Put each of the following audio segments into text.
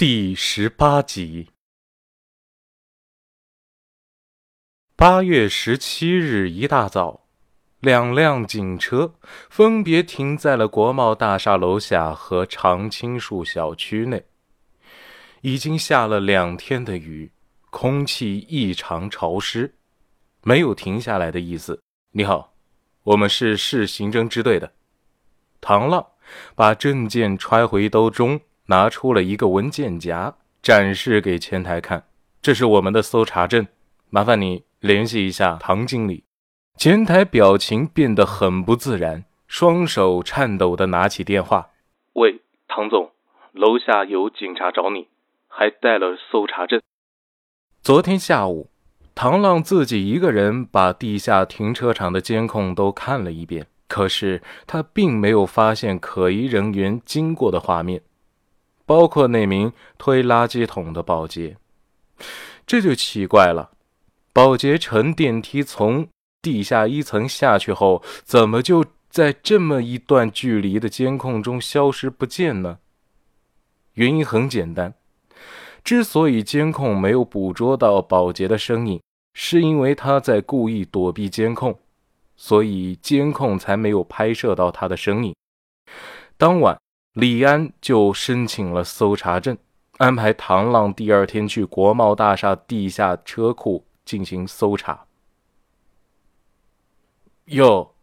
第十八集。八月十七日一大早，两辆警车分别停在了国贸大厦楼下和常青树小区内。已经下了两天的雨，空气异常潮湿，没有停下来的意思。你好，我们是市刑侦支队的。唐浪把证件揣回兜中。拿出了一个文件夹，展示给前台看。这是我们的搜查证，麻烦你联系一下唐经理。前台表情变得很不自然，双手颤抖地拿起电话：“喂，唐总，楼下有警察找你，还带了搜查证。”昨天下午，唐浪自己一个人把地下停车场的监控都看了一遍，可是他并没有发现可疑人员经过的画面。包括那名推垃圾桶的保洁，这就奇怪了。保洁乘电梯从地下一层下去后，怎么就在这么一段距离的监控中消失不见呢？原因很简单，之所以监控没有捕捉到保洁的身影，是因为他在故意躲避监控，所以监控才没有拍摄到他的身影。当晚。李安就申请了搜查证，安排唐浪第二天去国贸大厦地下车库进行搜查。哟，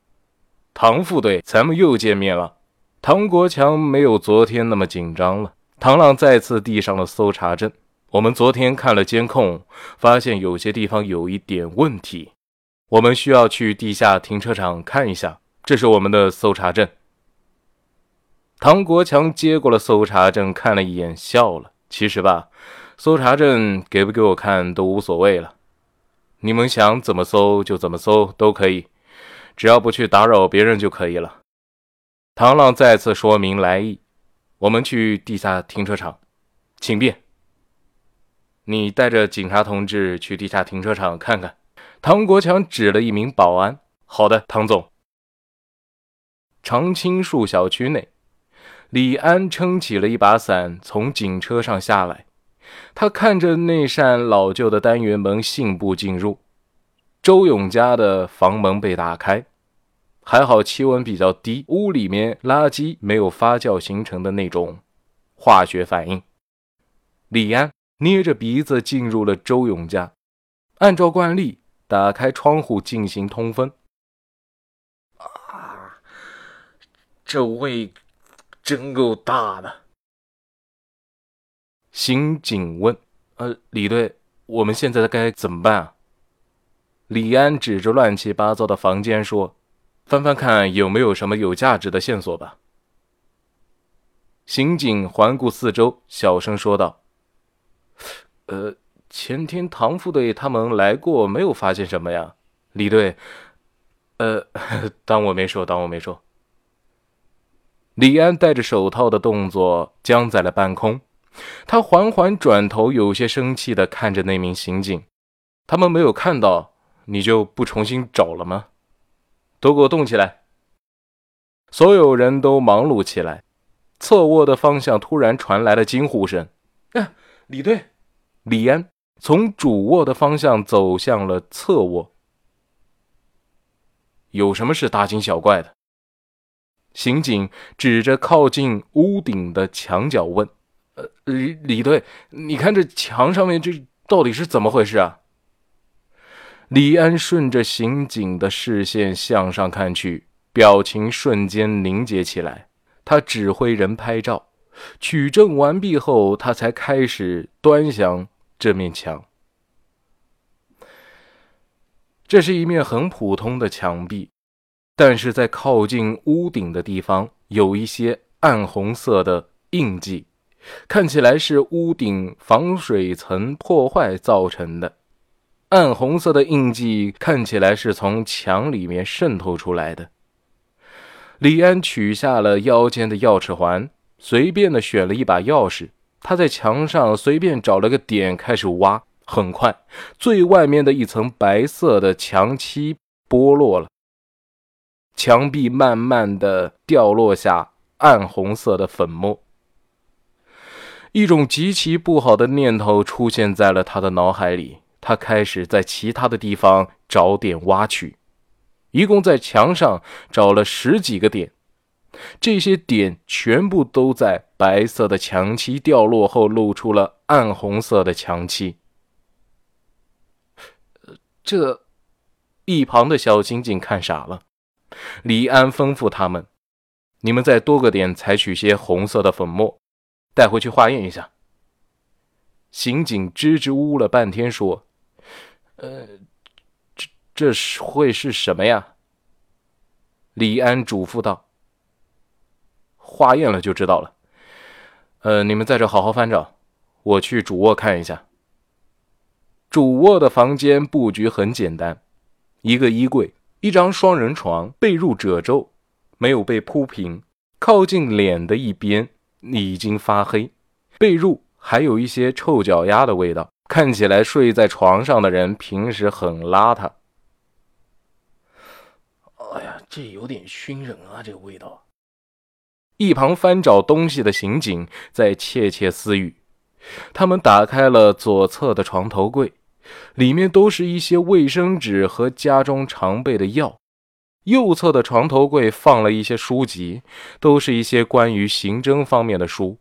唐副队，咱们又见面了。唐国强没有昨天那么紧张了。唐浪再次递上了搜查证。我们昨天看了监控，发现有些地方有一点问题，我们需要去地下停车场看一下。这是我们的搜查证。唐国强接过了搜查证，看了一眼，笑了。其实吧，搜查证给不给我看都无所谓了，你们想怎么搜就怎么搜都可以，只要不去打扰别人就可以了。唐浪再次说明来意：我们去地下停车场，请便。你带着警察同志去地下停车场看看。唐国强指了一名保安：“好的，唐总。”常青树小区内。李安撑起了一把伞，从警车上下来。他看着那扇老旧的单元门，信步进入。周勇家的房门被打开，还好气温比较低，屋里面垃圾没有发酵形成的那种化学反应。李安捏着鼻子进入了周勇家，按照惯例打开窗户进行通风。啊，这味。真够大的！刑警问：“呃，李队，我们现在该怎么办啊？”李安指着乱七八糟的房间说：“翻翻看有没有什么有价值的线索吧。”刑警环顾四周，小声说道：“呃，前天唐副队他们来过，没有发现什么呀？”李队：“呃，当我没说，当我没说。”李安戴着手套的动作僵在了半空，他缓缓转头，有些生气地看着那名刑警：“他们没有看到，你就不重新找了吗？都给我动起来！”所有人都忙碌起来。侧卧的方向突然传来了惊呼声：“啊，李队！”李安从主卧的方向走向了侧卧。有什么事大惊小怪的？刑警指着靠近屋顶的墙角问：“呃，李李队，你看这墙上面这到底是怎么回事啊？”李安顺着刑警的视线向上看去，表情瞬间凝结起来。他指挥人拍照，取证完毕后，他才开始端详这面墙。这是一面很普通的墙壁。但是在靠近屋顶的地方有一些暗红色的印记，看起来是屋顶防水层破坏造成的。暗红色的印记看起来是从墙里面渗透出来的。李安取下了腰间的钥匙环，随便的选了一把钥匙，他在墙上随便找了个点开始挖。很快，最外面的一层白色的墙漆剥落了。墙壁慢慢的掉落下暗红色的粉末，一种极其不好的念头出现在了他的脑海里。他开始在其他的地方找点挖取，一共在墙上找了十几个点，这些点全部都在白色的墙漆掉落后露出了暗红色的墙漆。这一旁的小刑警看傻了。李安吩咐他们：“你们在多个点采取些红色的粉末，带回去化验一下。”刑警支支吾吾了半天，说：“呃，这这是会是什么呀？”李安嘱咐道：“化验了就知道了。呃，你们在这好好翻找，我去主卧看一下。”主卧的房间布局很简单，一个衣柜。一张双人床，被褥褶皱，没有被铺平。靠近脸的一边已经发黑，被褥还有一些臭脚丫的味道，看起来睡在床上的人平时很邋遢。哎呀，这有点熏人啊！这个味道。一旁翻找东西的刑警在窃窃私语。他们打开了左侧的床头柜。里面都是一些卫生纸和家中常备的药。右侧的床头柜放了一些书籍，都是一些关于刑侦方面的书。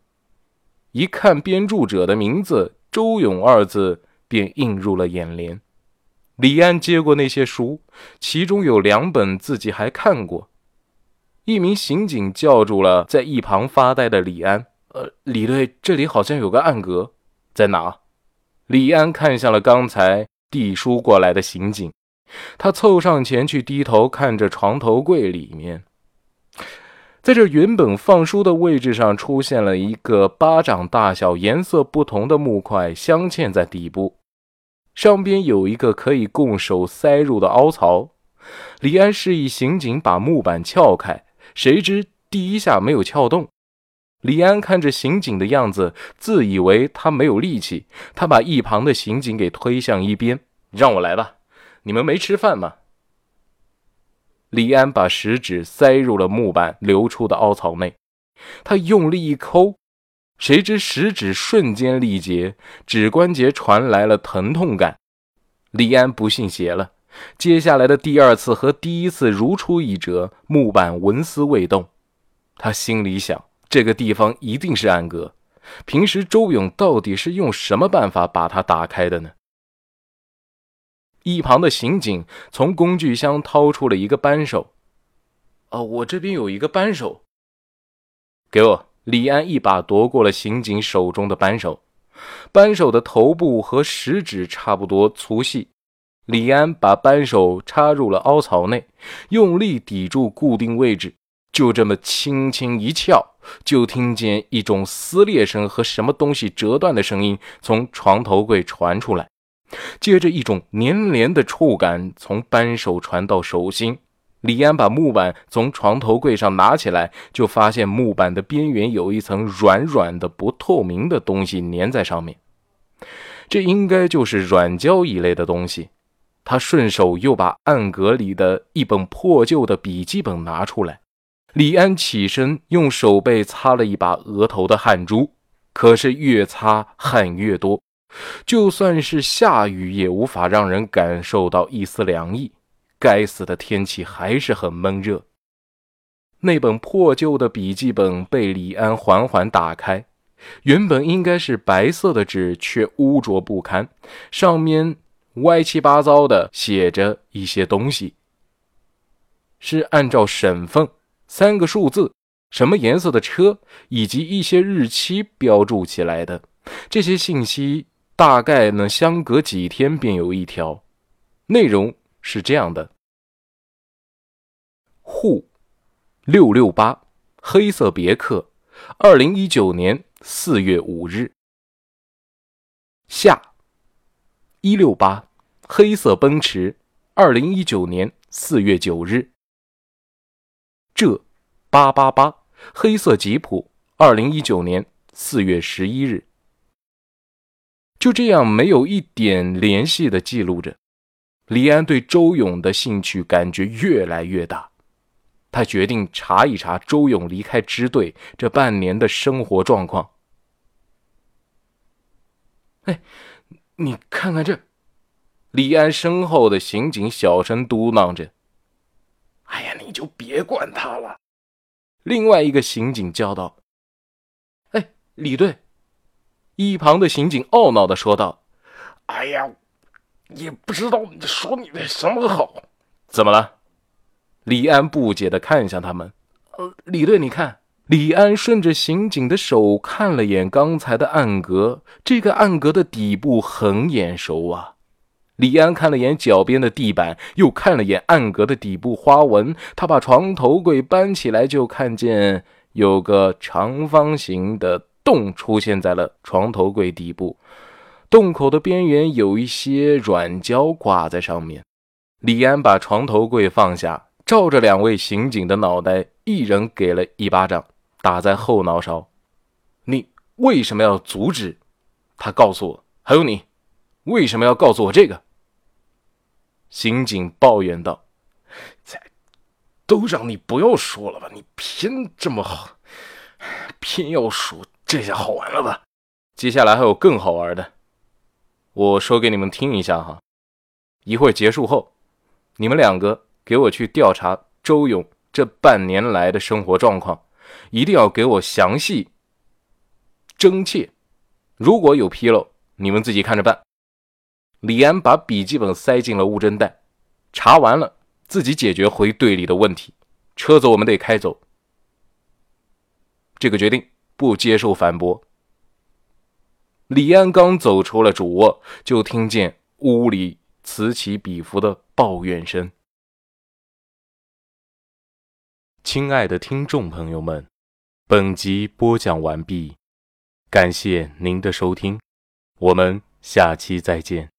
一看编著者的名字“周勇”二字，便映入了眼帘。李安接过那些书，其中有两本自己还看过。一名刑警叫住了在一旁发呆的李安：“呃，李队，这里好像有个暗格，在哪？”李安看向了刚才递书过来的刑警，他凑上前去，低头看着床头柜里面，在这原本放书的位置上，出现了一个巴掌大小、颜色不同的木块，镶嵌在底部，上边有一个可以供手塞入的凹槽。李安示意刑警把木板撬开，谁知第一下没有撬动。李安看着刑警的样子，自以为他没有力气，他把一旁的刑警给推向一边，让我来吧。你们没吃饭吗？李安把食指塞入了木板流出的凹槽内，他用力一抠，谁知食指瞬间力竭，指关节传来了疼痛感。李安不信邪了，接下来的第二次和第一次如出一辙，木板纹丝未动。他心里想。这个地方一定是暗格，平时周勇到底是用什么办法把它打开的呢？一旁的刑警从工具箱掏出了一个扳手，哦，我这边有一个扳手，给我。李安一把夺过了刑警手中的扳手，扳手的头部和食指差不多粗细。李安把扳手插入了凹槽内，用力抵住固定位置。就这么轻轻一撬，就听见一种撕裂声和什么东西折断的声音从床头柜传出来，接着一种黏连的触感从扳手传到手心。李安把木板从床头柜上拿起来，就发现木板的边缘有一层软软的、不透明的东西粘在上面，这应该就是软胶一类的东西。他顺手又把暗格里的一本破旧的笔记本拿出来。李安起身，用手背擦了一把额头的汗珠，可是越擦汗越多。就算是下雨，也无法让人感受到一丝凉意。该死的天气还是很闷热。那本破旧的笔记本被李安缓缓打开，原本应该是白色的纸，却污浊不堪，上面歪七八糟的写着一些东西，是按照省份。三个数字，什么颜色的车，以及一些日期标注起来的这些信息，大概呢相隔几天便有一条。内容是这样的：沪六六八黑色别克，二零一九年四月五日。下一六八黑色奔驰，二零一九年四月九日。这，八八八黑色吉普，二零一九年四月十一日。就这样，没有一点联系的记录着。李安对周勇的兴趣感觉越来越大，他决定查一查周勇离开支队这半年的生活状况。哎，你看看这！李安身后的刑警小声嘟囔着：“哎呀，你就别管他了。”另外一个刑警叫道：“哎，李队！”一旁的刑警懊恼的说道：“哎呀，也不知道你说你的什么好。怎么了？”李安不解的看向他们：“呃，李队，你看。”李安顺着刑警的手看了眼刚才的暗格，这个暗格的底部很眼熟啊。李安看了眼脚边的地板，又看了眼暗格的底部花纹。他把床头柜搬起来，就看见有个长方形的洞出现在了床头柜底部，洞口的边缘有一些软胶挂在上面。李安把床头柜放下，照着两位刑警的脑袋，一人给了一巴掌，打在后脑勺。你为什么要阻止？他告诉我。还有你，为什么要告诉我这个？刑警抱怨道：“在，都让你不要说了吧，你偏这么好，偏要说，这下好玩了吧？接下来还有更好玩的，我说给你们听一下哈。一会儿结束后，你们两个给我去调查周勇这半年来的生活状况，一定要给我详细、真切。如果有纰漏，你们自己看着办。”李安把笔记本塞进了物证袋，查完了，自己解决回队里的问题。车子我们得开走，这个决定不接受反驳。李安刚走出了主卧，就听见屋里此起彼伏的抱怨声。亲爱的听众朋友们，本集播讲完毕，感谢您的收听，我们下期再见。